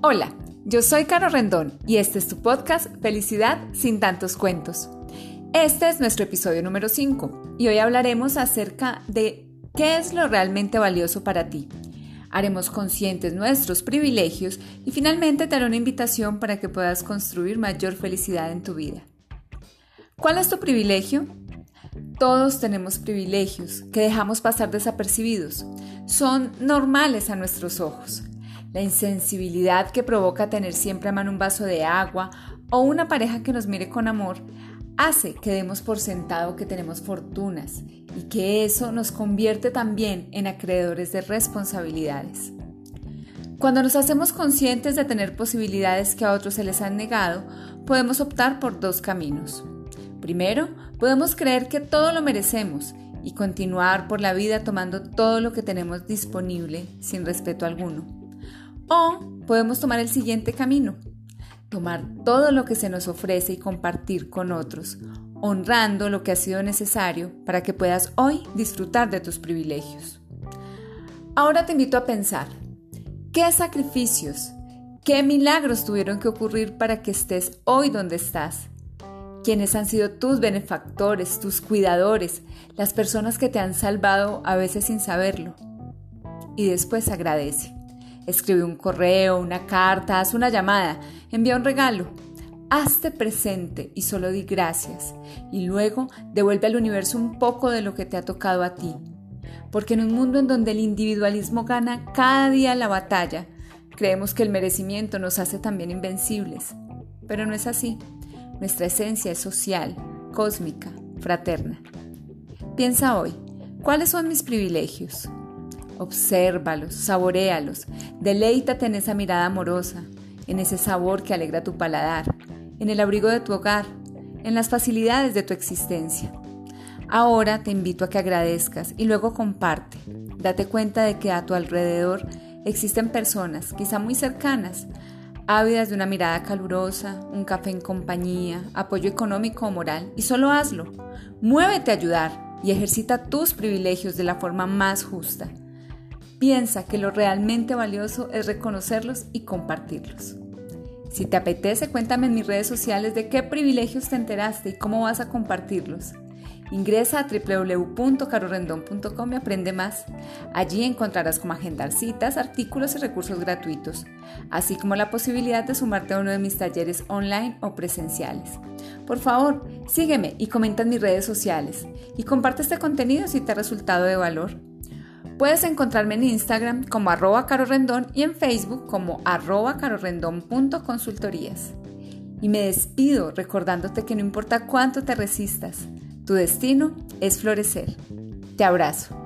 Hola, yo soy Caro Rendón y este es tu podcast Felicidad sin tantos cuentos. Este es nuestro episodio número 5 y hoy hablaremos acerca de qué es lo realmente valioso para ti. Haremos conscientes nuestros privilegios y finalmente te haré una invitación para que puedas construir mayor felicidad en tu vida. ¿Cuál es tu privilegio? Todos tenemos privilegios que dejamos pasar desapercibidos. Son normales a nuestros ojos. La insensibilidad que provoca tener siempre a mano un vaso de agua o una pareja que nos mire con amor hace que demos por sentado que tenemos fortunas y que eso nos convierte también en acreedores de responsabilidades. Cuando nos hacemos conscientes de tener posibilidades que a otros se les han negado, podemos optar por dos caminos. Primero, podemos creer que todo lo merecemos y continuar por la vida tomando todo lo que tenemos disponible sin respeto alguno. O podemos tomar el siguiente camino, tomar todo lo que se nos ofrece y compartir con otros, honrando lo que ha sido necesario para que puedas hoy disfrutar de tus privilegios. Ahora te invito a pensar, ¿qué sacrificios, qué milagros tuvieron que ocurrir para que estés hoy donde estás? ¿Quiénes han sido tus benefactores, tus cuidadores, las personas que te han salvado a veces sin saberlo? Y después agradece. Escribe un correo, una carta, haz una llamada, envía un regalo. Hazte presente y solo di gracias. Y luego devuelve al universo un poco de lo que te ha tocado a ti. Porque en un mundo en donde el individualismo gana cada día la batalla, creemos que el merecimiento nos hace también invencibles. Pero no es así. Nuestra esencia es social, cósmica, fraterna. Piensa hoy, ¿cuáles son mis privilegios? Obsérvalos, saborealos, deleítate en esa mirada amorosa, en ese sabor que alegra tu paladar, en el abrigo de tu hogar, en las facilidades de tu existencia. Ahora te invito a que agradezcas y luego comparte. Date cuenta de que a tu alrededor existen personas, quizá muy cercanas, ávidas de una mirada calurosa, un café en compañía, apoyo económico o moral, y solo hazlo. Muévete a ayudar y ejercita tus privilegios de la forma más justa. Piensa que lo realmente valioso es reconocerlos y compartirlos. Si te apetece, cuéntame en mis redes sociales de qué privilegios te enteraste y cómo vas a compartirlos. Ingresa a www.carorendon.com y aprende más. Allí encontrarás cómo agendar citas, artículos y recursos gratuitos, así como la posibilidad de sumarte a uno de mis talleres online o presenciales. Por favor, sígueme y comenta en mis redes sociales y comparte este contenido si te ha resultado de valor. Puedes encontrarme en Instagram como arroba carorrendón y en Facebook como arroba carorrendón.consultorías. Y me despido recordándote que no importa cuánto te resistas, tu destino es florecer. Te abrazo.